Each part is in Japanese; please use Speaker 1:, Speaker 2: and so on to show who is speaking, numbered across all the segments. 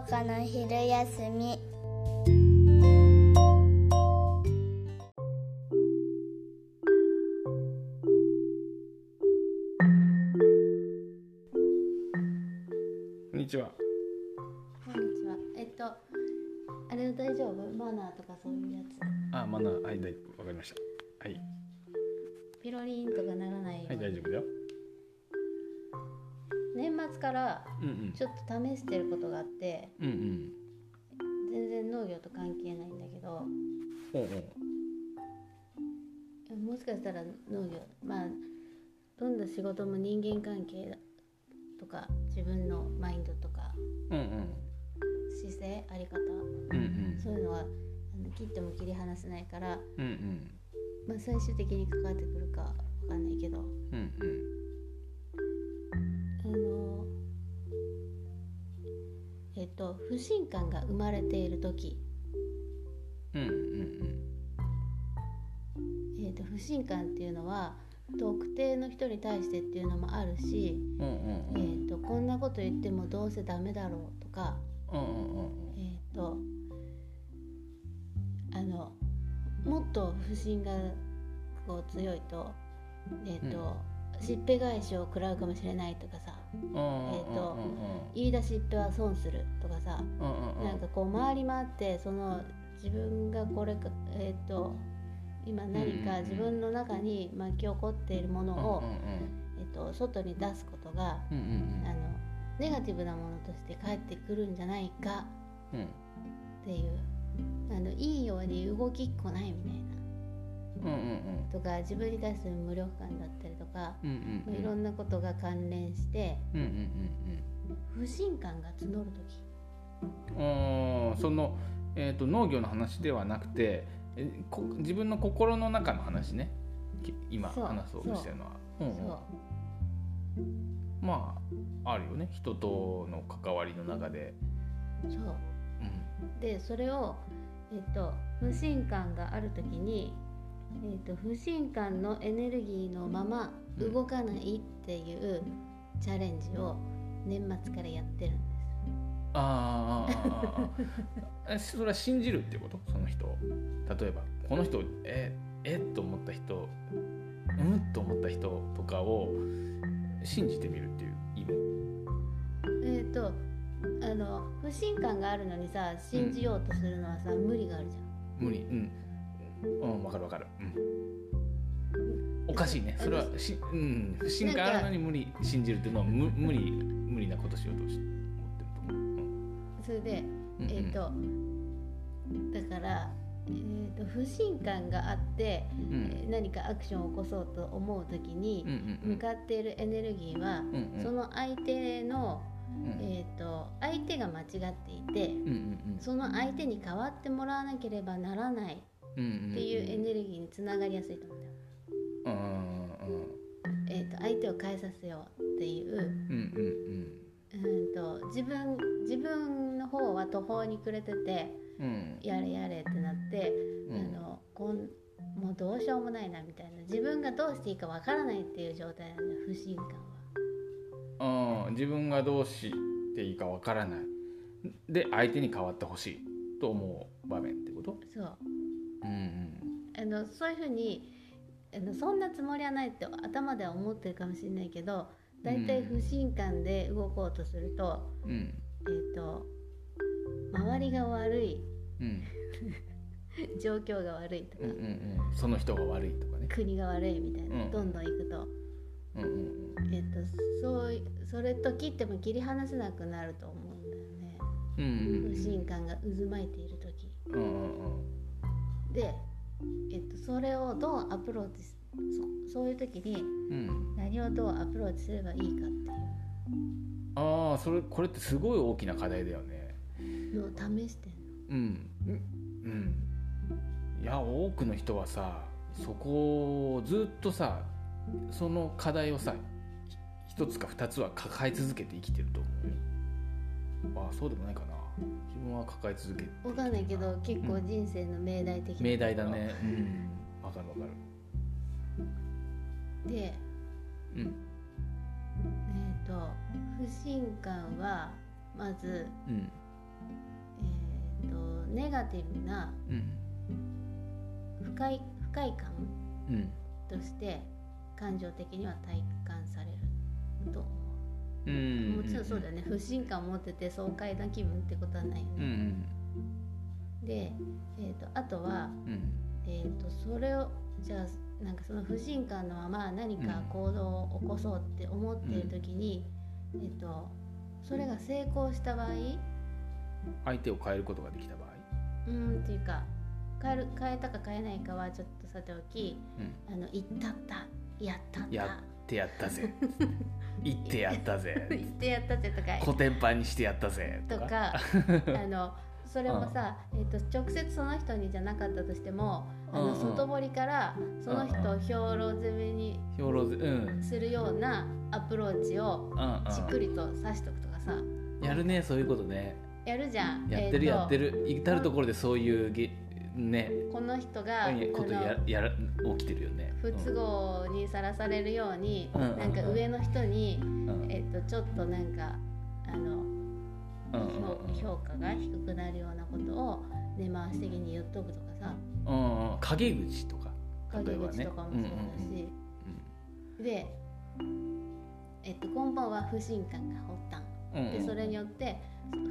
Speaker 1: わかな昼休み
Speaker 2: こんにちは。
Speaker 3: こんにちは。えっと、あれは大丈夫？マナーとかそういうやつ。
Speaker 2: あ、マナー、はい、大わかりました。
Speaker 3: から。ちょっと試してることがあって、
Speaker 2: うんうん。
Speaker 3: 全然農業と関係ないんだけど、
Speaker 2: おうおう。
Speaker 3: もしかしたら農業、まあ、どんな仕事も人間関係とか、自分のマインドとか、
Speaker 2: うんうん。
Speaker 3: 姿勢、あり方、
Speaker 2: うんうん。
Speaker 3: そういうのは切っても切り離せないから、
Speaker 2: うんうん。
Speaker 3: まあ、最終的に関わってくるかわかんないけど、
Speaker 2: うんうん。
Speaker 3: あのえっと不信感が生まれている時、
Speaker 2: うんうん
Speaker 3: えっと不信感っていうのは特定の人に対してっていうのもあるし、
Speaker 2: うん。うんうんうん。
Speaker 3: えっとこんなこと言ってもどうせダメだろうとか、
Speaker 2: うんうんうん。
Speaker 3: えっとあのもっと不信がこう強いと,、えっとしっぺ返しを食らうかもしれないとかさ
Speaker 2: え
Speaker 3: ーと言い出しっぺは損するとかさ。なんかこう回り回ってその自分がこれかえっ、と今何か自分の中に巻き起こっているものを、えっと外に出すことがあのネガティブなものとして返ってくるんじゃないか
Speaker 2: うん
Speaker 3: っていう。あのいいように動きっこないみたいな
Speaker 2: うんうんうん。
Speaker 3: とか自分に対する無力感だったりとか、
Speaker 2: うんうんうん。
Speaker 3: いろんなことが関連して
Speaker 2: うんうん
Speaker 3: 不信感が募る時。
Speaker 2: うんうん。そのえっと農業の話ではなくて、えこ自分の心の中の話ね。き今話そうとしてるのは。うんうん。
Speaker 3: そう。
Speaker 2: まああるよね。人との関わりの中で、
Speaker 3: そう。
Speaker 2: うん、
Speaker 3: でそれを、えっと不信感がある時に、えっと不信感のエネルギーのまま動かないっていうチャレンジを年末からやってるんです。
Speaker 2: あー。あ それは信じるっていうこと？その人を。例えばこの人ええっと思った人うん？と思った人とかを信じてみるっていう意味。
Speaker 3: えっ、とあの不信感があるのにさ信じようとするのはさ、無理があるじゃん。
Speaker 2: 無理。うんうんわかるわかる。うん。おかしいね。それはし、うん、不信感あるのに無理信じるっていうのは無無理無理なことしようとし思ってると思う、うん。
Speaker 3: それで
Speaker 2: うんうん。
Speaker 3: えっ、とだから、えー、と不信感があって、
Speaker 2: うん。
Speaker 3: えー何かアクションを起こそうと思う時に
Speaker 2: うんうんうん。
Speaker 3: 向かっているエネルギーは、
Speaker 2: うんうん。
Speaker 3: その相手の、
Speaker 2: うん。
Speaker 3: えー、と相手が間違っていて
Speaker 2: うんうん
Speaker 3: その相手に代わってもらわなければならないっ
Speaker 2: うんうんうん
Speaker 3: ていうエネルギーにつながりやすいと思うんだよ。
Speaker 2: うんうん
Speaker 3: えー、と相手を変えさせようっていう。
Speaker 2: うんうん
Speaker 3: うん。と自分自分の方は途方に暮れてて
Speaker 2: うん。うん
Speaker 3: やれやれってなって、
Speaker 2: うん。
Speaker 3: あのこんもうどうしようもないなみたいな。自分がどうしていいかわからないっていう状態なんだよ不信感は。
Speaker 2: うん。自分がどうしていいかわからない。で相手に変わってほしいと思う場面ってこと？
Speaker 3: そう。
Speaker 2: うん
Speaker 3: あのそういうふうにあのそんなつもりはないって頭では思ってるかもしれないけどだいたい不信感で動こうとすると,、
Speaker 2: うん。うん。
Speaker 3: えっと周りが悪い。
Speaker 2: うん。
Speaker 3: 状況が悪いとか、
Speaker 2: うんうんうん。その人が悪いとかね。
Speaker 3: 国が悪いみたいな、
Speaker 2: うん。
Speaker 3: どんどん行くと。
Speaker 2: うんうん
Speaker 3: えっと、そういそれと切っても切り離せなくなると思うんだよね。
Speaker 2: うんうん
Speaker 3: 不信感が渦巻いている時。
Speaker 2: うんうん
Speaker 3: で、えっと、それをどうアプローチすそそういう時に
Speaker 2: うん。
Speaker 3: 何をどうアプローチすればいいかって
Speaker 2: ああそれこれってすごい大きな課題だよね。
Speaker 3: いうのを試してんの。
Speaker 2: うん。うん。いや多くの人はさそこをずっとさその課題をさひ一つか二つは抱え続けて生きてると思うよ。ああそうでもないかな。自分は抱え続けて
Speaker 3: わかんないけど結構人生の命題的な。
Speaker 2: 命題だね。うん。わかるわかる。
Speaker 3: で
Speaker 2: うん。
Speaker 3: えっ、と不信感はまず
Speaker 2: うん。
Speaker 3: えー、とネガティブな
Speaker 2: うん。
Speaker 3: 不快不快感
Speaker 2: うん。
Speaker 3: として感情的には体感されると思
Speaker 2: う
Speaker 3: うん。もちろんそうだよね。不信感を持ってて爽快な気分ってことはないよ
Speaker 2: うんう
Speaker 3: ね、
Speaker 2: ん。
Speaker 3: で、えー、とあとは、
Speaker 2: うん。
Speaker 3: えー、とそれをじゃあなんかその不信感のまま何か行動を起こそうって思っている時に、えー、とそれが成功した場合
Speaker 2: 相手を変えることができた場合？
Speaker 3: うーんっていうか変える変えたか変えないかはちょっとさておき
Speaker 2: うん。
Speaker 3: あの言ったったやったった。
Speaker 2: やってやったぜ。言ってやったぜ。
Speaker 3: 言ってやったぜとか。
Speaker 2: コテンパンにしてやったぜ。
Speaker 3: とか。あのそれもさ、えー、と直接その人にじゃなかったとしてもあの
Speaker 2: うんうん。
Speaker 3: 外堀からその人を兵糧攻めにするようなアプローチを
Speaker 2: うん
Speaker 3: じっくりと刺しとくとかさ。
Speaker 2: うんやるねそういうことね。
Speaker 3: やるじゃん。
Speaker 2: やってるやって
Speaker 3: る、
Speaker 2: る。至る所でそういうげね。
Speaker 3: この人があ
Speaker 2: ことや
Speaker 3: の
Speaker 2: やら起きてるよね。
Speaker 3: 不都合にさらされるように、
Speaker 2: うん。
Speaker 3: なんか上の人に、
Speaker 2: うん。うん
Speaker 3: えっとちょっとなんかあの、
Speaker 2: うん
Speaker 3: 評評価が低くなるようなことを根回し的に言っとくとかさ。
Speaker 2: うんうん。陰口とか。
Speaker 3: 陰
Speaker 2: 例えばね。
Speaker 3: 口とかもそうだし、で、えっと、根本は不信感が発端。
Speaker 2: うんうんうん。
Speaker 3: でそれによって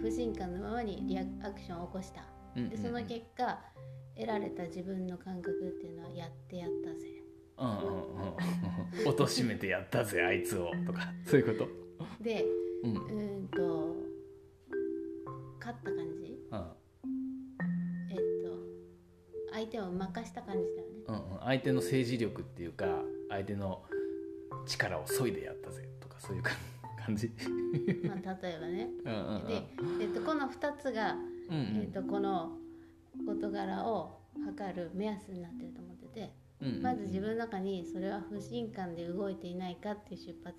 Speaker 3: 不信感のままにリアアクションを起こした
Speaker 2: うんうん
Speaker 3: でその結果得られた自分の感覚っていうのはやってやったぜ。
Speaker 2: うんうんうんうん。落としめてやったぜあいつを。とか。そういうこと？
Speaker 3: で
Speaker 2: うん。
Speaker 3: うーんと勝った感じ？
Speaker 2: うん。
Speaker 3: えっと相手を任した感じだよね。
Speaker 2: うんうん。相手の政治力っていうか相手の力を削いでやったぜ。とかそういうか感じ。
Speaker 3: まあ例えばね。
Speaker 2: うんうんうん。
Speaker 3: で、えっと、この2つが、
Speaker 2: うんうん。
Speaker 3: えっと、この事柄を測る目安になってると思ってて
Speaker 2: うんうん
Speaker 3: まず自分の中にそれは不信感で動いていないかっていう出発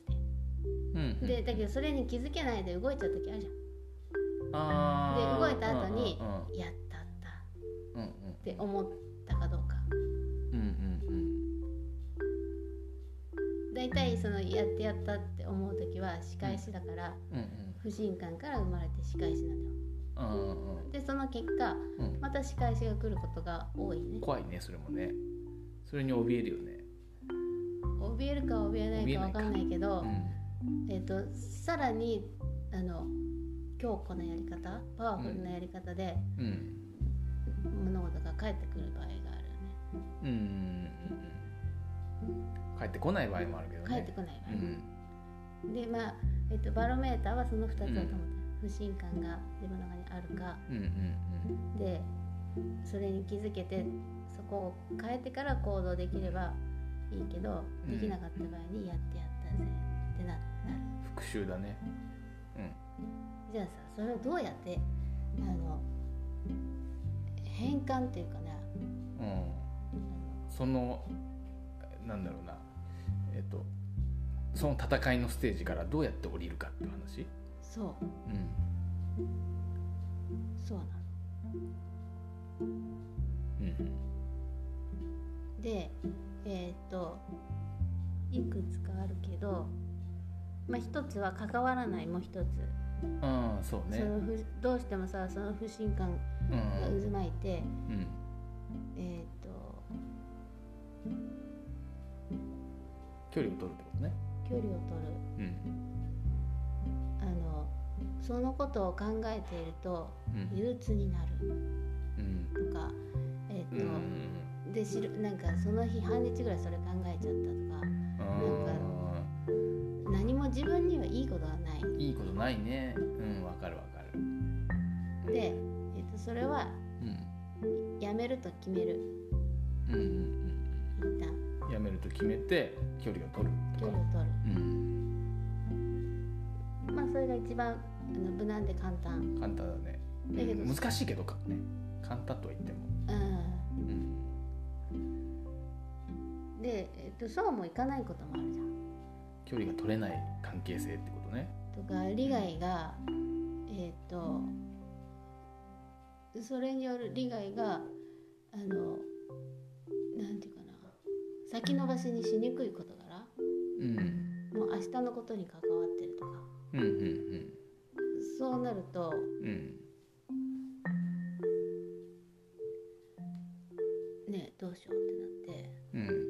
Speaker 2: うんうん。
Speaker 3: 点でだけどそれに気づけないで動いちゃう時あるじゃん。で動いた後に
Speaker 2: うんうん
Speaker 3: やったった。
Speaker 2: うんうん。
Speaker 3: って思ったかどうか。
Speaker 2: うんうんうん。
Speaker 3: 大体そのやってやったって思う時は仕返しだから
Speaker 2: うんうん。
Speaker 3: 不信感から生まれて仕返しなんだよ
Speaker 2: うんうん
Speaker 3: でその結果
Speaker 2: うん。
Speaker 3: また仕返しが来ることが多いね。
Speaker 2: 怖いねそれもね。それに怯えるよね。
Speaker 3: 怯えるか怯えないか分か。んないけど、
Speaker 2: うん。
Speaker 3: えっとさらにあの強固なやり方パワフルなやり方で
Speaker 2: うん。
Speaker 3: 物事が返ってくる場合があるよね。
Speaker 2: うんうんうん帰ってこない場合もあるけどね。
Speaker 3: 返ってこない場合、
Speaker 2: うん。
Speaker 3: でまあ、えっと、バロメーターはその2つだと思ってる、不信感が自分の中にあるか。
Speaker 2: うんうん
Speaker 3: でそれに気づけてそこを変えてから行動できればいいけど、
Speaker 2: うん。
Speaker 3: できなかった場合にやってやったぜってななる。
Speaker 2: うん復讐だね。
Speaker 3: じゃあさそれをどうやってあの変換っていうかね。
Speaker 2: うん。うんそのなんだろうな。えっとその戦いのステージからどうやって降りるかっていう話？
Speaker 3: そう。
Speaker 2: うん。
Speaker 3: そうなの。
Speaker 2: うん
Speaker 3: でえっ、といくつかあるけどまあ一つは関わらないもう一つ、
Speaker 2: うんそうね。
Speaker 3: そのふどうしてもさその不信感
Speaker 2: うん。
Speaker 3: が渦巻いて、
Speaker 2: うん。
Speaker 3: えっ、と
Speaker 2: 距離を取るってことね。
Speaker 3: 距離を取る。
Speaker 2: うん
Speaker 3: そのことを考えていると
Speaker 2: うん。
Speaker 3: 憂鬱になる。
Speaker 2: うん。
Speaker 3: とかえっ、
Speaker 2: うん
Speaker 3: と、で知るなんかその日半日ぐらいそれ考えちゃったとか
Speaker 2: うん
Speaker 3: 何も自分にはいいことはない。
Speaker 2: いいことないね。うんわかるわかる。
Speaker 3: で、えっとそれは
Speaker 2: うん。
Speaker 3: やめると決める。
Speaker 2: うんうん
Speaker 3: 一旦
Speaker 2: うん。やめると決めて距離を取るとか。
Speaker 3: 距離を取る。
Speaker 2: うん。
Speaker 3: まあそれが一番あの無難で簡単。
Speaker 2: 簡単だね。
Speaker 3: だけど。
Speaker 2: うん難しいけどかね。簡単とは言っても。
Speaker 3: う
Speaker 2: うん。
Speaker 3: んで、えっとそうもいかないこともあるじゃん。
Speaker 2: 距離が取れない関係性ってことね。
Speaker 3: とか利害がえっ、とそれによる利害があのなんていうかな。先延ばしにしにくい事柄
Speaker 2: うん。
Speaker 3: もう明日のことに関わってるとか。
Speaker 2: うんうん
Speaker 3: そうなると、
Speaker 2: うん、
Speaker 3: ねどうしよ
Speaker 2: う
Speaker 3: ってなって、
Speaker 2: うん。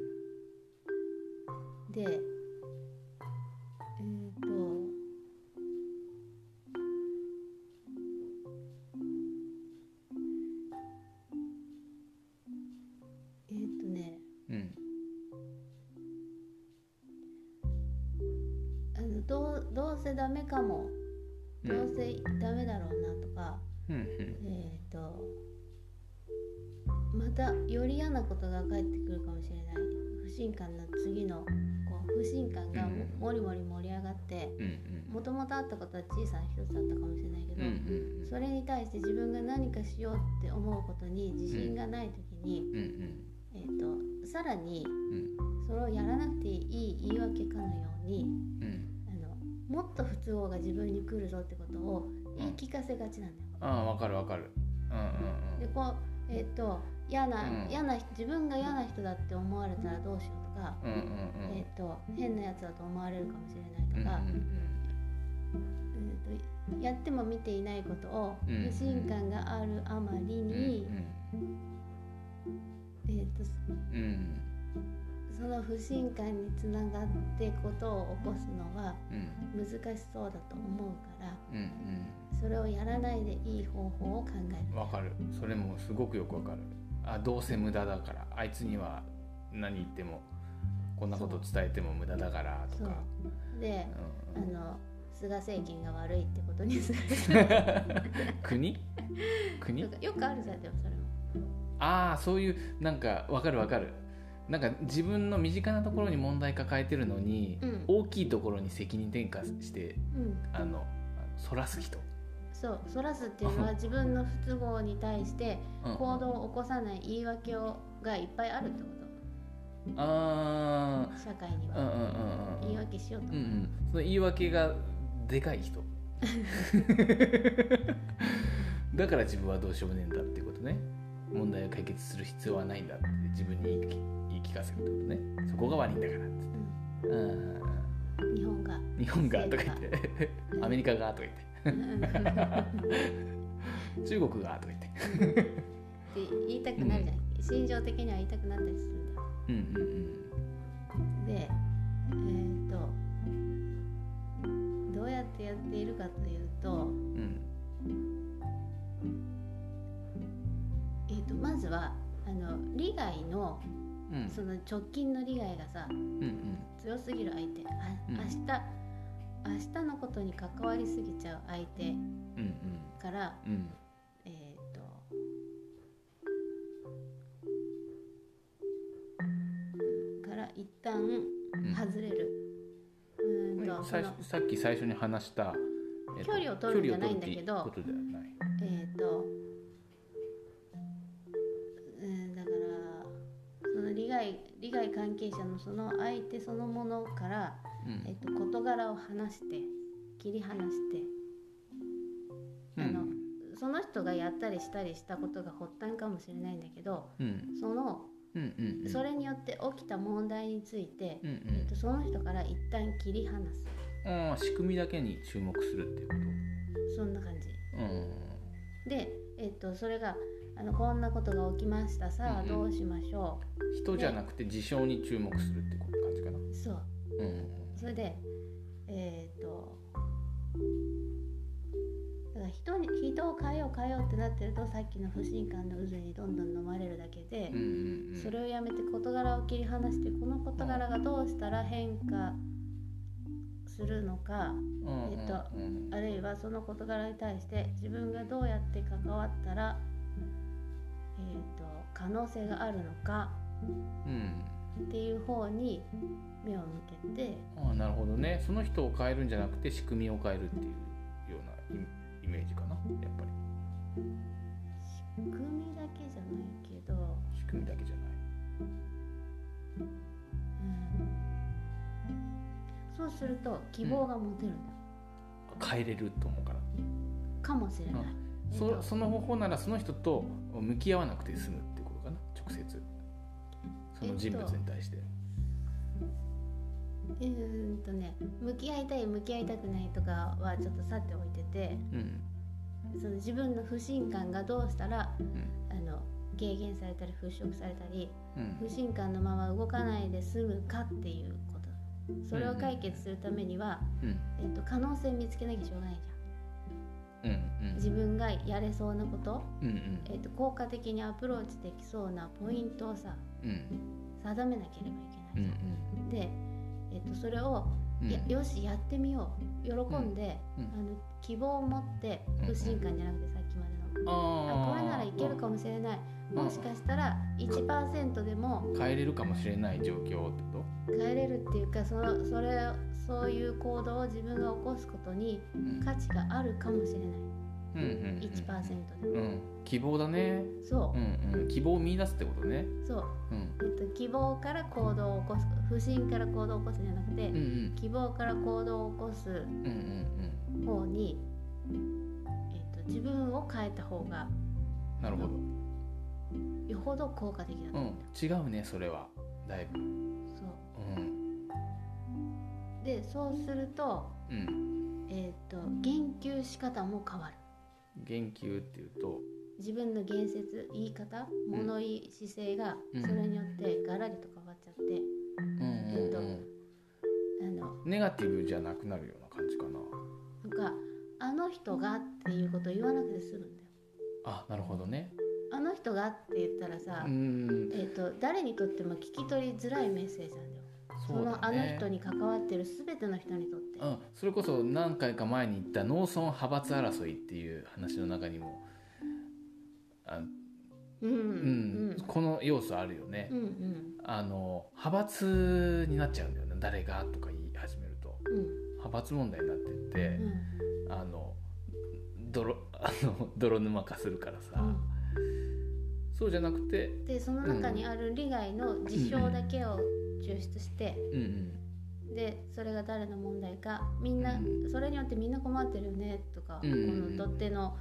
Speaker 3: あったことは小さな一つだったかもしれないけど、
Speaker 2: うんうん
Speaker 3: それに対して自分が何かしようって思うことに自信がない時に、
Speaker 2: うんうん。
Speaker 3: えー、とさらに
Speaker 2: うん。
Speaker 3: それをやらなくていい言い訳かのように
Speaker 2: うん。
Speaker 3: あのもっと不都合が自分に来るぞってことを言い聞かせがちなんだよ。
Speaker 2: ああわかるわかる。うん
Speaker 3: でこうえっ、と嫌な、
Speaker 2: うん。
Speaker 3: 嫌な人自分が嫌な人だって思われたらどうしようとか、
Speaker 2: うんうんうん。うん
Speaker 3: えっ、と変なやつだと思われるかもしれないとか、
Speaker 2: う
Speaker 3: とやっても見ていないことを
Speaker 2: うん
Speaker 3: 不信感があるあまり
Speaker 2: うん
Speaker 3: に、えー、とその不信感につながってことを起こすのは
Speaker 2: うん。
Speaker 3: 難しそうだと思うから
Speaker 2: うん
Speaker 3: それをやらないでいい方法を考える。
Speaker 2: うんわかる。それもすごくよくわかる。あどうせ無駄だから。あいつには何言ってもこんなこと伝えても無駄だからとか。
Speaker 3: であ
Speaker 2: うん。
Speaker 3: の菅政権が悪いってことにする。
Speaker 2: 国？国？
Speaker 3: よくあるじゃんでもそれも。
Speaker 2: ああそういうなんかわかるわかる。なんか自分の身近なところに問題抱えてるのに、
Speaker 3: うん。
Speaker 2: 大きいところに責任転嫁して
Speaker 3: うん。
Speaker 2: あのそらす人、
Speaker 3: そうそらすっていうのは自分の不都合に対して
Speaker 2: うん。
Speaker 3: 行動を起こさない言い訳をがいっぱいあるってこ
Speaker 2: あ
Speaker 3: と社会に
Speaker 2: あうんうん
Speaker 3: は
Speaker 2: うんうん。
Speaker 3: 言い訳しようと。
Speaker 2: うんうん。その言い訳がでかい人。だから自分はどうしようもねえんだっていうことね。問題を解決する必要はないんだって自分に言い聞かせるってことね。そこが悪いんだからっつって。うん。
Speaker 3: うん日本が。
Speaker 2: 日本がとか言って。アメリカがとか言って。中国がとか言って。
Speaker 3: って言いたくなるじゃん、心情的には言いたくなったりするんだよ。
Speaker 2: うんうん。
Speaker 3: でえー、やってやっているかというと,、えー、とまずはあの利害の
Speaker 2: うん。
Speaker 3: その直近の利害がさ強すぎる相手。あ
Speaker 2: うん。
Speaker 3: 明日明日のことに関わりすぎちゃう相手
Speaker 2: うん
Speaker 3: からえっ、とから一旦
Speaker 2: うん。
Speaker 3: 外れる、うーんとそ
Speaker 2: 最
Speaker 3: の。
Speaker 2: 初さっき最初に話した、えっと
Speaker 3: 距離を取るんじゃないんだけど。
Speaker 2: 距離を取るっていうことではない
Speaker 3: えっ、とうんだからその利害利害関係者のその相手そのものから、
Speaker 2: うん。
Speaker 3: えっと事柄を話して切り離して。あのその人がやったりしたりしたことが発端かもしれないんだけど
Speaker 2: うん。
Speaker 3: その
Speaker 2: うんうんうん。
Speaker 3: それによって起きた問題について、
Speaker 2: うん
Speaker 3: えっと、その人から一旦切り離す。
Speaker 2: 仕組みだけに注目するっていうこ
Speaker 3: そんな感じ。
Speaker 2: とうん。
Speaker 3: で、えっと、それがあのこんなことが起きましたさあ
Speaker 2: うんうん。
Speaker 3: どうしましょ
Speaker 2: 人じゃなくて事象に注目するって感じかな？
Speaker 3: う。そう
Speaker 2: うん。
Speaker 3: それでえっ、と人に人を変えよう変えようってなってるとさっきの不信感の渦にどんどん飲まれるだけでそれをやめて事柄を切り離してこの事柄がどうしたら変化するのか、
Speaker 2: うん
Speaker 3: えっと
Speaker 2: うん
Speaker 3: あるいはその事柄に対して自分がどうやって関わったら、えー、と可能性があるのか
Speaker 2: うん。
Speaker 3: っていう方に目を向けて
Speaker 2: ああなるほどね。その人を変えるんじゃなくて仕組みを変えるっていうメージかなやっぱり。
Speaker 3: 仕組みだけじゃないけど、
Speaker 2: 仕組みだけじゃない。
Speaker 3: うん、そうすると希望が持てるんだ、
Speaker 2: 変えれると思うから。
Speaker 3: かもしれない。えっ
Speaker 2: そ
Speaker 3: と
Speaker 2: その方法ならその人と向き合わなくて済むってことかな直接。その人物に対して、
Speaker 3: うーんとね向き合いたい向き合いたくないとかはちょっとさておいてて
Speaker 2: うん。
Speaker 3: その自分の不信感がどうしたら
Speaker 2: うん。
Speaker 3: あの軽減されたり払拭されたり
Speaker 2: うん。
Speaker 3: 不信感のまま動かないで済むかっていうこと。それを解決するためには、
Speaker 2: うん。
Speaker 3: えっと可能性見つけなきゃしょうがないじ
Speaker 2: うん
Speaker 3: ゃん。自分がやれそうなこと、
Speaker 2: うんうん。
Speaker 3: えっと効果的にアプローチできそうなポイントをさ
Speaker 2: うん。
Speaker 3: 定めなければいけ
Speaker 2: うん
Speaker 3: ないじゃん。で、えっとそれを、
Speaker 2: うん。
Speaker 3: やよしやってみよう。喜んで、
Speaker 2: うん。
Speaker 3: あの希望を持って
Speaker 2: うん。
Speaker 3: 不信感じゃなくてさっきまでの、
Speaker 2: あ
Speaker 3: あこれならいけるかもしれない。もしかしたら1%でも
Speaker 2: 変えれるかもしれない状況ってこ
Speaker 3: 変えれるっていうかそのそれそういう行動を自分が起こすことに価値があるかもしれない
Speaker 2: うんうんうん
Speaker 3: 1%で。も、
Speaker 2: うん。希望だね。
Speaker 3: そう。う、
Speaker 2: んうん。希望を見出すってことね。
Speaker 3: そう、
Speaker 2: うん。
Speaker 3: えっと、希望から行動を起こす不信から行動を起こすんじゃなくて、
Speaker 2: うんうん。
Speaker 3: 希望から行動を起こす
Speaker 2: うんうん
Speaker 3: 方に、えっと、自分を変えた方が
Speaker 2: うんなるほど。
Speaker 3: よほど効果的だと
Speaker 2: うん。違うねそれは。だいぶ。
Speaker 3: そう。
Speaker 2: うん。
Speaker 3: でそうすると,、
Speaker 2: うん。
Speaker 3: えっと言及し方も変わる
Speaker 2: 言及っていうと
Speaker 3: 自分の言説言い方物言い姿勢がそれによってガラリと変わっちゃって、
Speaker 2: うんうんうん
Speaker 3: あの
Speaker 2: ネガティブじゃなくなるような感じかな
Speaker 3: なんかあの人がっていうことを言わなくて済むんだよ
Speaker 2: あなるほどね
Speaker 3: あの人がって言ったらさ、
Speaker 2: うん
Speaker 3: えー、と誰にとっても聞き取りづらいメッセージなんだよそ
Speaker 2: そうだね
Speaker 3: のあの人に関わってる全ての人にとって、
Speaker 2: うん、それこそ何回か前に言った農村派閥争いっていう話の中にもあ、
Speaker 3: うん。
Speaker 2: う
Speaker 3: うんん
Speaker 2: この要素あるよね、
Speaker 3: うんうん。
Speaker 2: あの派閥になっちゃうんだよね。誰がとか言い始めると。
Speaker 3: うん。
Speaker 2: 派閥問題になってって、
Speaker 3: うん。
Speaker 2: あの泥 あの泥沼化するからさ、そうじゃなくて
Speaker 3: でその中にある利害の事象だけを抽出して、
Speaker 2: うん
Speaker 3: でそれが誰の問題かみんな、
Speaker 2: う
Speaker 3: それによってみんな困ってるよねとか、
Speaker 2: うん
Speaker 3: この取っ手の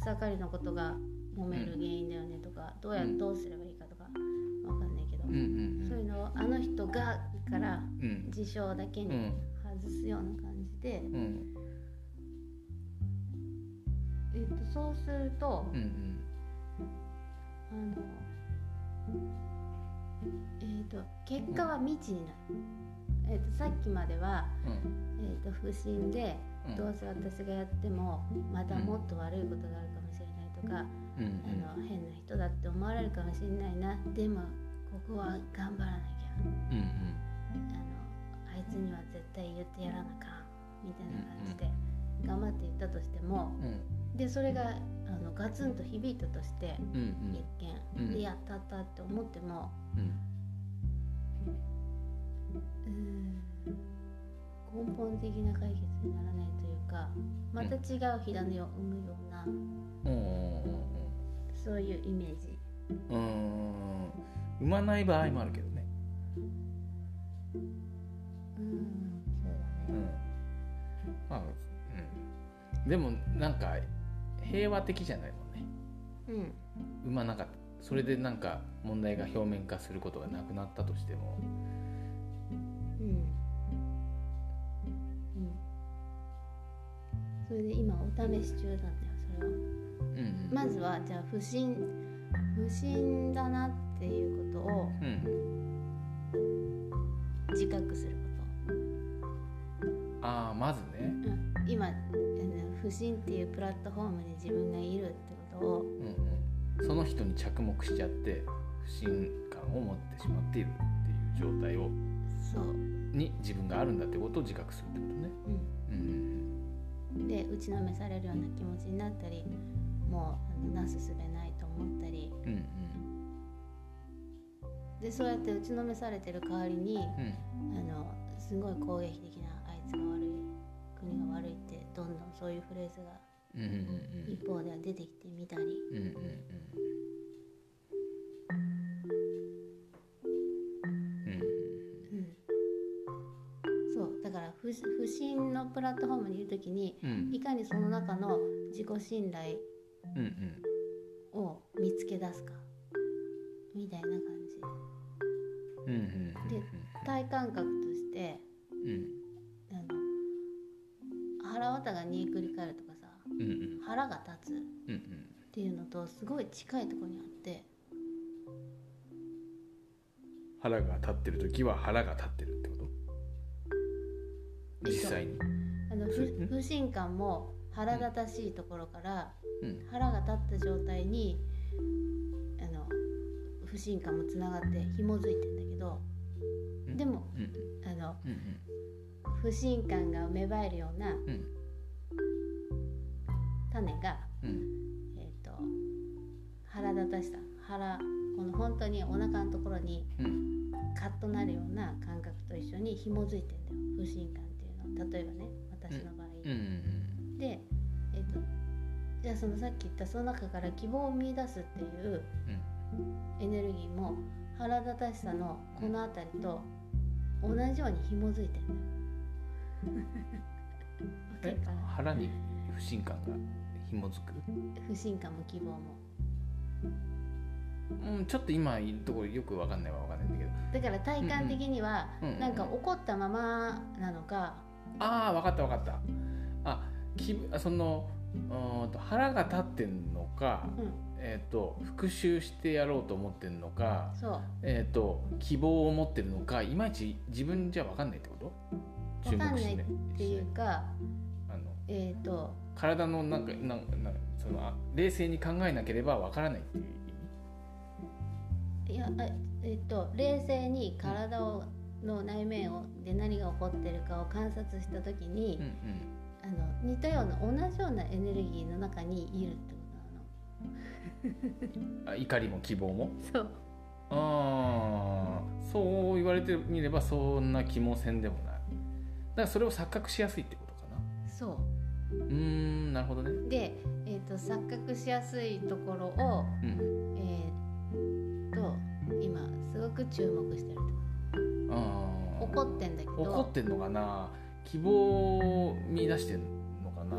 Speaker 3: 草刈りのことが揉める原因だよねとか、どうや
Speaker 2: うん
Speaker 3: どうすればいいかとかわかんないけど、
Speaker 2: うんうん
Speaker 3: そういうのをあの人がから
Speaker 2: うん。
Speaker 3: 事象だけに
Speaker 2: うん。
Speaker 3: 外すような感じで、
Speaker 2: うん。
Speaker 3: えっとそうすると、
Speaker 2: うんうん。
Speaker 3: あのえっと結果は未知になる。えっとさっきまでは、
Speaker 2: うん。
Speaker 3: えっと不審で
Speaker 2: うん。
Speaker 3: どうせ私がやってもまたもっと悪いことがあるかもしれないとか、
Speaker 2: うん。
Speaker 3: あの変な人だって思われるかもしれないな。でもここは頑張らなきゃ。
Speaker 2: うんうん。
Speaker 3: あのあいつには絶対言ってやらなかんみたいな感じで頑張って言ったとしても
Speaker 2: うん。
Speaker 3: でそれがあのガツンと響いたとして一見、
Speaker 2: うん。
Speaker 3: でやったったって思っても根本的な解決にならないというかまた違う火種を生むような
Speaker 2: うん。
Speaker 3: そういうイメージ。
Speaker 2: うん。生まない場合もあるけどね。
Speaker 3: うん。そうだね。
Speaker 2: うん。まあうん。でもなんか平和的じゃないもんね。
Speaker 3: うん。
Speaker 2: 生まなかった。それでなんか問題が表面化することがなくなったとしても。
Speaker 3: うんうんそれで今お試し中なんだよそれを
Speaker 2: うんうん。
Speaker 3: まずはじゃあ不審不審だなっていうことを。
Speaker 2: うん。
Speaker 3: 自覚するこ
Speaker 2: ああまずね
Speaker 3: と、うん、今あの不審っていうプラットフォームに自分がいるってことを
Speaker 2: うんうんその人に着目しちゃって不信感を持ってしまっているっていう状態をに自分があるんだってことを自覚するってことね。うん。
Speaker 3: うん、で打ちのめされるような気持ちになったりもうなすすべないと思ったり。
Speaker 2: うんうん。
Speaker 3: でそうやって打ちのめされてる代わりに
Speaker 2: うん。
Speaker 3: あのすごい攻撃的なあいつが悪い国が悪いってどんどんそういうフレーズが一方では出てきてみたり。
Speaker 2: うんうんうん
Speaker 3: うん不不信のプラットフォームにいる時に
Speaker 2: うん。うん
Speaker 3: いかにその中の自己信頼を見つけ出すかみたいな感じ。
Speaker 2: うんうんうん
Speaker 3: で体感覚として
Speaker 2: うん。
Speaker 3: あの腹渡が煮えくり返るとかさ
Speaker 2: うんうん。
Speaker 3: 腹が立つっていうのとすごい近いところにあって
Speaker 2: 腹が立ってる時は腹が立ってるってこと？際に。
Speaker 3: あの
Speaker 2: そう。うん
Speaker 3: ふ不信感も腹立たしいところから
Speaker 2: うん。
Speaker 3: 腹が立った状態にあの不信感もつながって紐づいてんだけど
Speaker 2: うん。
Speaker 3: でも
Speaker 2: うん
Speaker 3: あの
Speaker 2: うん
Speaker 3: 不信感が芽生えるような
Speaker 2: うん。
Speaker 3: 種が、えー、と腹立たしさ腹この本当にお腹のところに
Speaker 2: うん。
Speaker 3: カッとなるような感覚と一緒に紐づいてんだよ不信感例えばね私の場合、
Speaker 2: うん。うん
Speaker 3: で、えっとじゃあそのさっき言ったその中から希望を見出すっていうエネルギーも腹立たしさのこの辺りと同じように紐づいてんだよ。
Speaker 2: 腹に不信感が紐づく？
Speaker 3: 不信感も希望も。
Speaker 2: うんちょっと今言うところよくわかんないはわかんないんだけど。
Speaker 3: だから体感的には
Speaker 2: うんうん。
Speaker 3: なんか怒ったままなのか、
Speaker 2: ああ分かった分かった。あきあそのうーんと腹が立ってんのか、
Speaker 3: うん、
Speaker 2: えっ、と復讐してやろうと思ってんのかえっ、と希望を持ってるのかいまいち自分じゃ分かんないってこと？
Speaker 3: 分かんない
Speaker 2: し
Speaker 3: っていうか
Speaker 2: あの
Speaker 3: えっ、と
Speaker 2: 体のなんかなんなんそのあ冷静に考えなければ分からないっていう意
Speaker 3: いやあえっ、と冷静に体をの内面をで何が起こってるかを観察した時に、
Speaker 2: 味
Speaker 3: あの似たような同じようなエネルギーの中にいるってこ
Speaker 2: うんうんあ怒りも希望も？
Speaker 3: となの。
Speaker 2: ああそう言われてみればそんな気もせんでもない。だからそれを錯覚しやすいってことかな。
Speaker 3: そう。
Speaker 2: うーんなるほどね。
Speaker 3: そうで、えっと錯覚しやすいところを、
Speaker 2: うん。
Speaker 3: えっと今すごく注目してると怒ってんだけど。
Speaker 2: 怒ってんのかな？希望を見出してんのかな？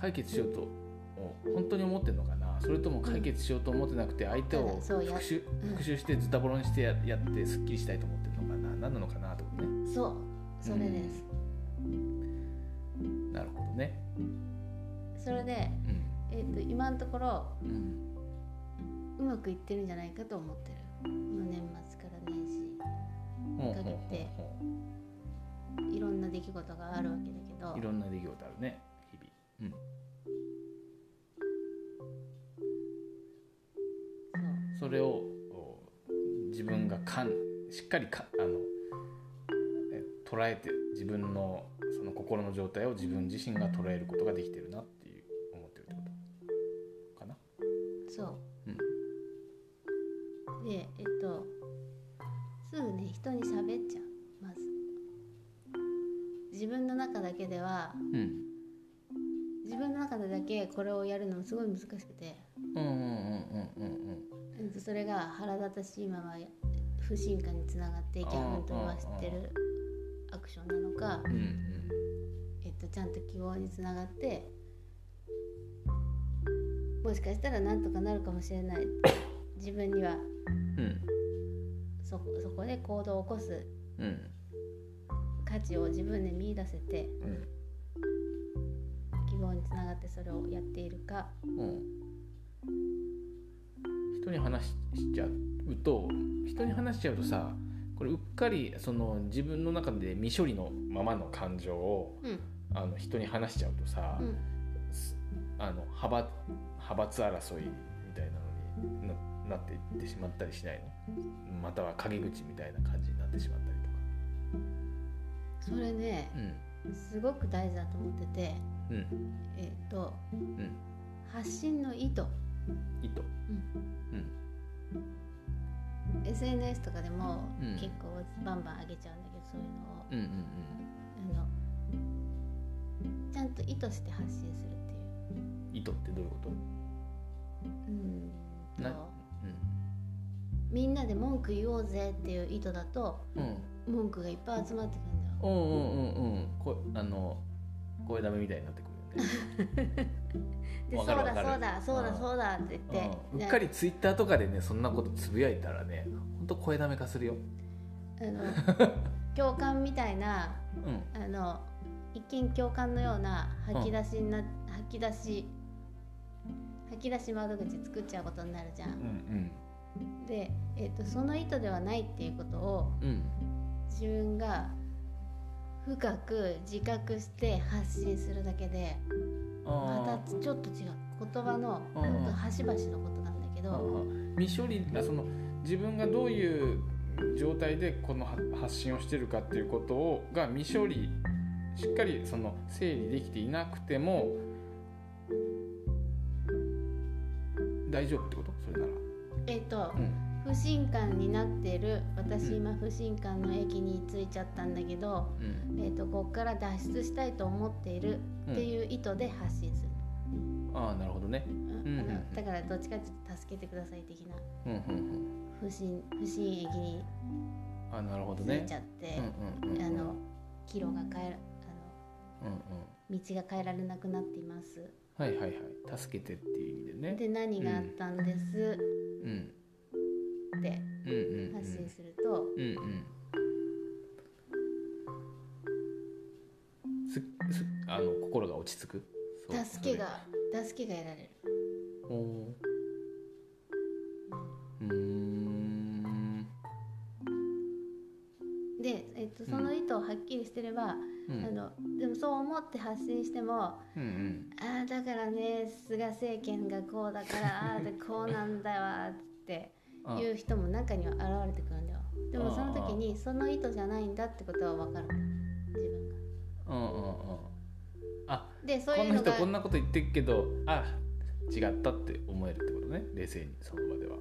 Speaker 2: 解決しようとお本当に思ってんのかな？それとも解決しようと思ってなくて相手
Speaker 3: た
Speaker 2: を復讐
Speaker 3: うん。
Speaker 2: 復讐してズタボロにしてややってすっきりしたいと思ってるのかな？何なのかな？とね。
Speaker 3: そう。それです、
Speaker 2: なるほどね。
Speaker 3: それで、
Speaker 2: うん。
Speaker 3: えっと今のところ
Speaker 2: うん。
Speaker 3: うまくいってるんじゃないかと思ってる。この年末から年始かけていろんな出来事があるわけだけど。
Speaker 2: ういろんな出来事あるね日々。うん。
Speaker 3: そう。
Speaker 2: それをお自分がかんしっかりかあのえ捉えて自分のその心の状態を自分自身が捉えることができてるなっていう思ってるってことかな？
Speaker 3: そう。
Speaker 2: うん。
Speaker 3: でえっとすぐね人に喋っちゃう。まず。自分の中だけでは
Speaker 2: うん。
Speaker 3: 自分の中でだけこれをやるのすごい難しくて。それが腹立たしいままや不信感につながってギャフンと言わしてるアクションなのか。
Speaker 2: うんうん。
Speaker 3: えっと、ちゃんと希望につながってもしかしたらなんとかなるかもしれない。自分には。
Speaker 2: うん
Speaker 3: そそこで行動を起こす
Speaker 2: うん。
Speaker 3: 価値を自分で見出せて
Speaker 2: うん。
Speaker 3: 希望につながってそれをやっているか。
Speaker 2: うん。人に話しちゃう。と人に話しちゃうとさこれうっかりその自分の中で未処理のままの感情を
Speaker 3: うん。
Speaker 2: あの人に話しちゃうとさ、
Speaker 3: うん。
Speaker 2: すあの派閥派閥争いみたいなのにななっていってしまったりしないの？または陰口みたいな感じになってしまったり
Speaker 3: それね
Speaker 2: とか
Speaker 3: すごく大事だと思ってて。
Speaker 2: うん。うん
Speaker 3: えっと
Speaker 2: うん。
Speaker 3: 発信の意図。
Speaker 2: 意図。
Speaker 3: うん。
Speaker 2: うん。
Speaker 3: SNS とかでも
Speaker 2: うん。
Speaker 3: 結構バンバン上げちゃうんだけどそういうのを。
Speaker 2: うんうん
Speaker 3: あのちゃんと意図して発信するっていう。
Speaker 2: うん意図ってどういうこと？
Speaker 3: うんと
Speaker 2: な
Speaker 3: みんなで文句言おうぜっていう意図だと
Speaker 2: うん。うん
Speaker 3: 文句がいっぱい集まってくるんだよ。
Speaker 2: うんうんうんうん。こあの声ダメみたいになってくるよね。
Speaker 3: で
Speaker 2: わ
Speaker 3: そうだそうだそうだ
Speaker 2: うん。
Speaker 3: そうだって言って
Speaker 2: うん。う
Speaker 3: ね
Speaker 2: っかりツイッターとかでねそんなことつぶやいたらねほんと声ダメ化するよ。
Speaker 3: あの 共感みたいな
Speaker 2: うん。
Speaker 3: あの一見共感のような吐き出しにな、吐き出し吐き出し窓口作っちゃうことになるじゃ。
Speaker 2: うんん
Speaker 3: で、えっとその意図ではないっていうことを
Speaker 2: うん。うん
Speaker 3: 自分が深く自覚して発信するだけでま
Speaker 2: あ
Speaker 3: たちょっと違う。言葉の端々のことなんだけ
Speaker 2: あ
Speaker 3: ど
Speaker 2: 未処理あその自分がどういう状態でこのは発信をしてるかっていうことをが未処理しっかりその整理できていなくても大丈夫ってこと？それなら
Speaker 3: えっ、と
Speaker 2: うん。
Speaker 3: 不信感になってる私今不信感の駅に着いちゃったんだけど、
Speaker 2: うん。
Speaker 3: えー、とこっから脱出したいと思っているっていう意図で発信する、
Speaker 2: ああなるほどね。
Speaker 3: うん。
Speaker 2: うんうん
Speaker 3: あのだからどっちかっていうと助けてください的な。
Speaker 2: うんうんうん。
Speaker 3: 不信不信駅に
Speaker 2: ああなるほど
Speaker 3: 着
Speaker 2: ね
Speaker 3: いちゃって、
Speaker 2: うんうんうん
Speaker 3: あの帰路が変え
Speaker 2: うんうん。
Speaker 3: あの道が変えられなくなっています
Speaker 2: はいはいはい。助けてっていう意味でね。
Speaker 3: で何があったんです。
Speaker 2: うん。
Speaker 3: って発信すると、
Speaker 2: うんうんすすあの心が落ち着く？
Speaker 3: 助けが助けが得られる。
Speaker 2: おー。うーん。
Speaker 3: で、えっと、その意図をはっきりしてれば、
Speaker 2: うん
Speaker 3: あのでもそう思って発信しても
Speaker 2: うんうん。
Speaker 3: ああだからね菅政権がこうだからああでこうなんだわって
Speaker 2: あ。
Speaker 3: いう人も中には現れてくるんだよ。でもその時にその意図じゃないんだってことは分かる。自分
Speaker 2: うんうんうん。あ
Speaker 3: がでそう
Speaker 2: こ
Speaker 3: いうのが
Speaker 2: の人こんなこと言ってるけどあ違ったって思えるってことね。冷静にその場では。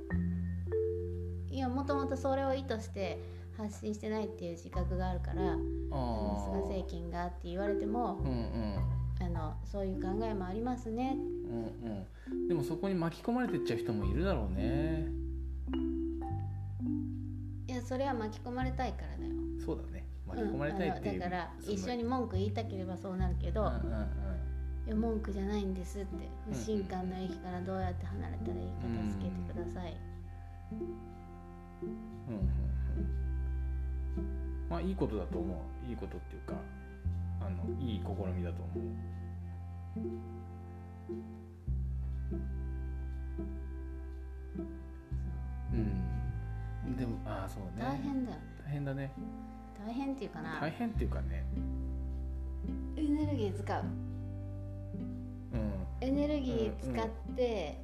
Speaker 2: い
Speaker 3: やもともとそれを意図して発信してないっていう自覚があるから菅政権がって言われても
Speaker 2: うんうん。
Speaker 3: あのそういう考えもありますね。
Speaker 2: うんうん。でもそこに巻き込まれてっちゃう人もいるだろうね。
Speaker 3: いやそれは巻き込まれたいからだよ。
Speaker 2: そうだね。巻き込まれたいっていう、
Speaker 3: うんだから一緒に文句言いたければそうなるけど、
Speaker 2: うんうんうん
Speaker 3: いや文句じゃないんですって不信感の駅からどうやって離れたらいいか助けてください、
Speaker 2: うん。うんうんまあいいことだと思う。いいことっていうかあのいい試みだと思う。うん。でもああそうね。
Speaker 3: 大変だよね。
Speaker 2: 大変だね。
Speaker 3: 大変っていうかな。
Speaker 2: 大変っていうかね。
Speaker 3: エネルギー使う。
Speaker 2: うん。
Speaker 3: エネルギー使って、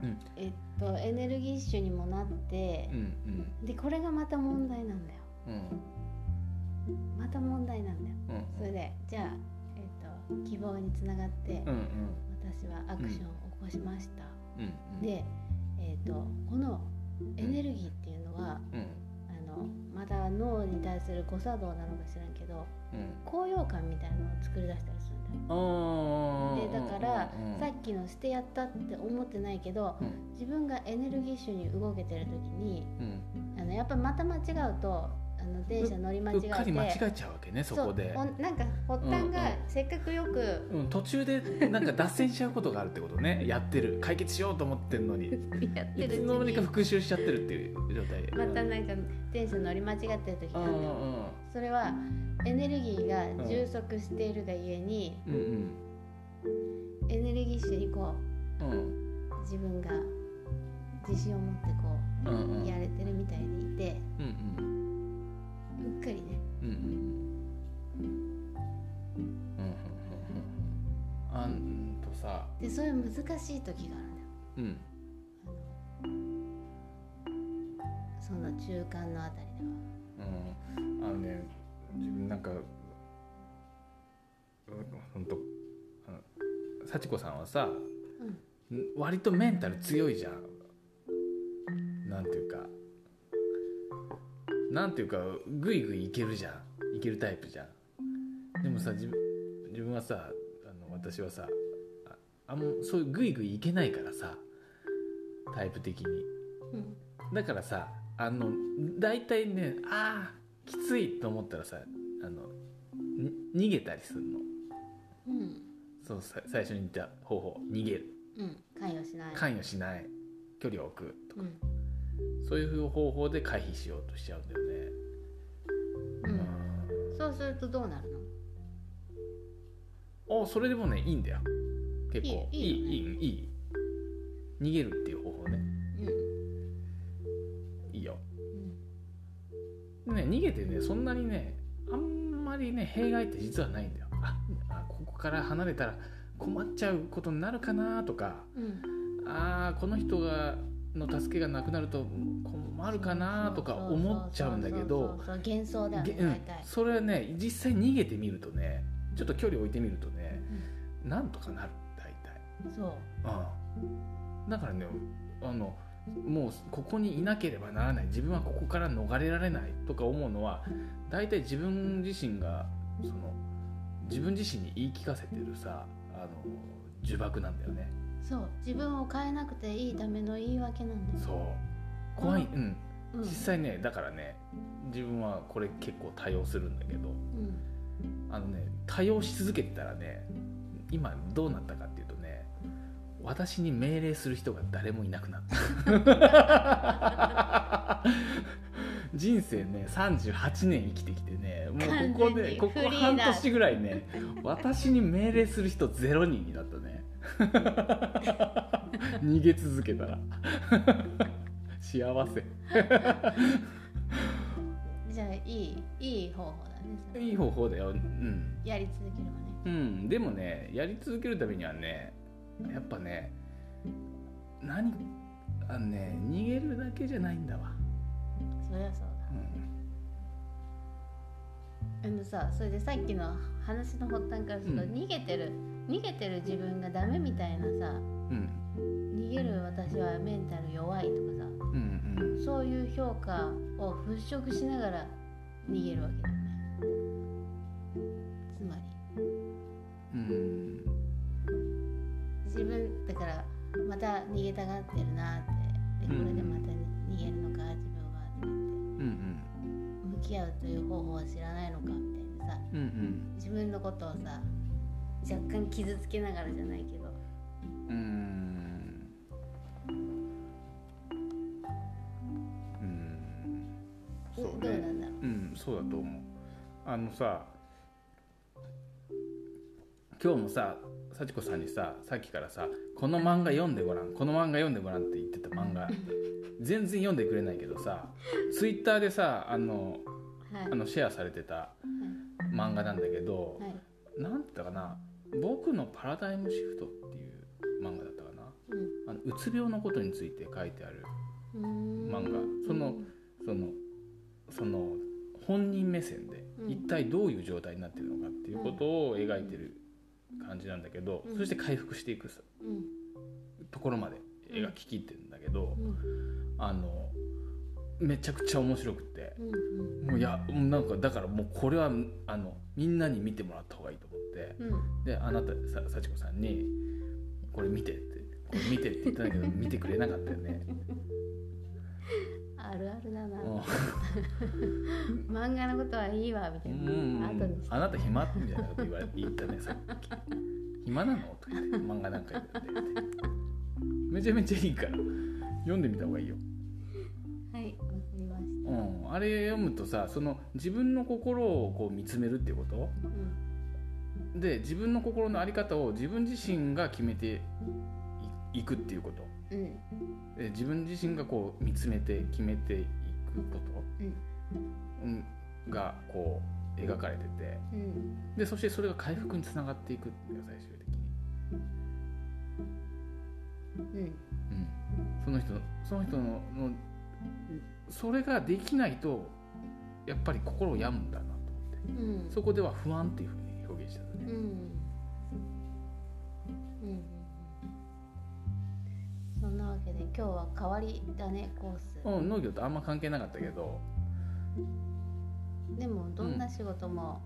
Speaker 2: うん。
Speaker 3: えっとエネルギッシュにもなって
Speaker 2: うんうん。
Speaker 3: でこれがまた問題なんだよ。
Speaker 2: うん
Speaker 3: また問題なんだよ。
Speaker 2: うん
Speaker 3: それでじゃあ、えっと希望につながって、
Speaker 2: うんうん。
Speaker 3: 私はアクションを起こしました、
Speaker 2: うんうん。
Speaker 3: で、えっとこのエネルギーっていうのは、
Speaker 2: うん。
Speaker 3: あのまた脳に対する誤作動なのか知らんけど
Speaker 2: うん。
Speaker 3: 高揚感みたいなのを作り出したりするんだよ。
Speaker 2: あ
Speaker 3: でだから
Speaker 2: うんうん。
Speaker 3: さっきのしてやったって思ってないけど
Speaker 2: うん。
Speaker 3: 自分がエネルギッシュに動けてる時に
Speaker 2: うん。
Speaker 3: あのやっぱまた間違うとあの電車乗り間違えて。
Speaker 2: うっかり間違えちゃうわけねそこで。
Speaker 3: なんか発端がせっかくよく、
Speaker 2: うん、途中でなんか脱線しちゃうことがあるってことねやってる。解決しようと思ってるのに。い
Speaker 3: やってるう。ち
Speaker 2: つの間にか
Speaker 3: に
Speaker 2: 復習しちゃってるっていう状態。
Speaker 3: またなんか電車乗り間違ってる時
Speaker 2: うん
Speaker 3: なんだよそれはエネルギーが充足しているがゆえに、
Speaker 2: うんうん。
Speaker 3: エネルギッシュにこ
Speaker 2: う。んうん。
Speaker 3: う自分が自信を持ってこ
Speaker 2: うんうん。
Speaker 3: うやれてるみたいでいてそういう難しい時があるんだよ。
Speaker 2: うん。
Speaker 3: その中間のあたりでは。
Speaker 2: うん。あのね自分なんか本当幸子さんはさ、割とメンタル強いじゃん。なんていうか。なんていうかグイグイいけるじゃん。いけるタイプじゃん。でもさ自分自分はさあの私はさああんまそういうグイグイいけないからさタイプ的に。
Speaker 3: うん。
Speaker 2: だからさあの大体ねあーきついと思ったらさあのに逃げたりするの。
Speaker 3: うん。
Speaker 2: そうさ最初に言った方法。逃げる。
Speaker 3: うん。関与しない。
Speaker 2: 関与しない。距離を置くとか。
Speaker 3: うん。
Speaker 2: そういう方法で回避しようとしちゃうんだよね。
Speaker 3: うん。そうするとどうなるの？
Speaker 2: うんあそれでもねいいんだよ結構いい
Speaker 3: いいいい
Speaker 2: 逃げるっていう方法ね。
Speaker 3: うん。
Speaker 2: いいよ。
Speaker 3: うん。
Speaker 2: ね逃げてねそんなにねあんままりね弊害って実はないんだよ。ああここから離れたら困っちゃうことになるかなとか
Speaker 3: うん。
Speaker 2: あーこの人がの助けがなくなると困るかなとか思っちゃうんだけど
Speaker 3: 幻想だよね
Speaker 2: げうん。それはね実際逃げてみるとねちょっと距離置いてみるとねなんとかなる。
Speaker 3: そう。
Speaker 2: うん、だからねあのもうここにいなければならない。自分はここから逃れられないとか思うのは大体自分自身がその自分自身に言い聞かせてるさあの呪縛なんだよね。
Speaker 3: そう。自分を変えなくていいための言い訳なんだよ
Speaker 2: そう。怖い、うん、
Speaker 3: うん。
Speaker 2: 実際ねだからね自分はこれ結構多用するんだけど
Speaker 3: うん。
Speaker 2: あのね多用し続けてたらね今どうなったかっていうとね私に命令する人が誰もいなくなった。人生ね38年生きてきてねもうここでここ半年ぐらいね私に命令する人ゼロ人になったね。逃げ続けたら。幸せ。
Speaker 3: じゃあいいいい方法だね。
Speaker 2: いい方法だよ。うん。
Speaker 3: やり続ければね
Speaker 2: うん、でもねやり続けるためにはねやっぱね何あのね逃げるだけじゃないんだわ、
Speaker 3: そりゃそうだ。あのさそれでさっきの話の発端からすると、
Speaker 2: うん。
Speaker 3: 逃げてる逃げてる自分がダメみたいなさ
Speaker 2: うん。
Speaker 3: 逃げる私はメンタル弱いとかさ
Speaker 2: うんうん。
Speaker 3: そういう評価を払拭しながら逃げるわけだよね。つまり。
Speaker 2: うん
Speaker 3: 自分だからまた逃げたがってるなってで
Speaker 2: うん
Speaker 3: これでまた逃げるのか自分はって言って
Speaker 2: うん
Speaker 3: 向き合うという方法は知らないのかみたいなさ
Speaker 2: うんうん
Speaker 3: 自分のことをさ若干傷つけながらじゃないけど。
Speaker 2: うん。うん。うん。そう
Speaker 3: どうな
Speaker 2: ね
Speaker 3: んだろう。
Speaker 2: うん。そうだと思う。あのさ今日もさ幸子さんにささっきからさ「この漫画読んでごらんこの漫画読んでごらん」って言ってた漫画全然読んでくれないけどさツイッターでさあの
Speaker 3: はい。
Speaker 2: あのシェアされてた漫画なんだけど、
Speaker 3: はい。
Speaker 2: なんて言ったかな「僕のパラダイムシフト」っていう漫画だったかな。あのうつ病のことについて書いてある
Speaker 3: うん。
Speaker 2: 漫画。そのそのその本人目線で
Speaker 3: うん。
Speaker 2: 一体どういう状態になってるのかっていうことを描いてる感じなんだけど、
Speaker 3: うん。
Speaker 2: そして回復していくところまで描ききってるんだけど、
Speaker 3: うん。
Speaker 2: あのめちゃくちゃ面白くて。
Speaker 3: うん。
Speaker 2: もういやなんかだからもうこれはあのみんなに見てもらった方がいいと思って。
Speaker 3: うん。
Speaker 2: であなたさ幸子さんに「これ見て」って「これ見て」って言ったんだけど見てくれなかったよね。
Speaker 3: あるあるだな。
Speaker 2: うん。
Speaker 3: 漫画のことはいいわみた
Speaker 2: う
Speaker 3: い
Speaker 2: ん
Speaker 3: な後に
Speaker 2: あなた暇みたいなこと言われ言ったねさっき。暇なのとか言って漫画なんか読んでって。めちゃめちゃいいから。読んでみた方がいいよ、
Speaker 3: はいわかりました。
Speaker 2: うん、あれ読むとさその自分の心をこう見つめるっていうこと？
Speaker 3: うん。
Speaker 2: で自分の心の在り方を自分自身が決めていいくっていうこと
Speaker 3: うん。
Speaker 2: で自分自身がこう見つめて決めていくこ
Speaker 3: うん
Speaker 2: と、うん、がこう描かれてて。
Speaker 3: うん
Speaker 2: でそしてそれが回復につながっていくっていう最終的に、
Speaker 3: うん。
Speaker 2: うん、その人その人ののそれができないとやっぱり心を病むんだなと思って。
Speaker 3: うん。
Speaker 2: そこでは不安っていうふうに表現してたね、
Speaker 3: うんうん。うんそんなわけで今日は変わり種コース。
Speaker 2: うん、農業とあんま関係なかったけど。
Speaker 3: でもどんな仕事も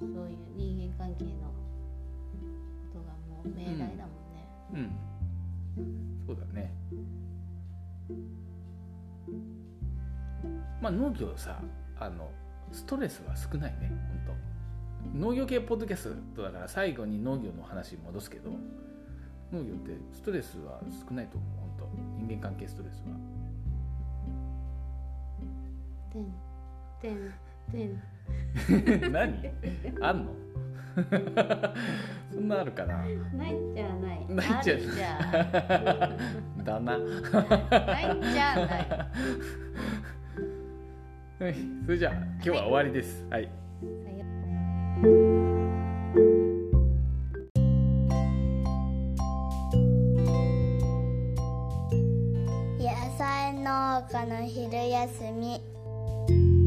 Speaker 3: そういう人間関係のことがもう命題だもんね、
Speaker 2: うん。そうだね。まあ農業さあのストレスは少ないね本当農業系ポッドキャストだから最後に農業の話に戻すけど農業ってストレスは少ないと思う。本当。人間関係ストレスは。
Speaker 3: てんてんてん
Speaker 2: 何？あんの？そんなあるかな？
Speaker 3: ないんじゃない。
Speaker 2: ないんじゃ
Speaker 3: あるじゃ
Speaker 2: だな
Speaker 3: ないんじゃない。
Speaker 2: はい。それじゃあ今日は終わりです。はい。
Speaker 3: さよ
Speaker 1: 昼休み。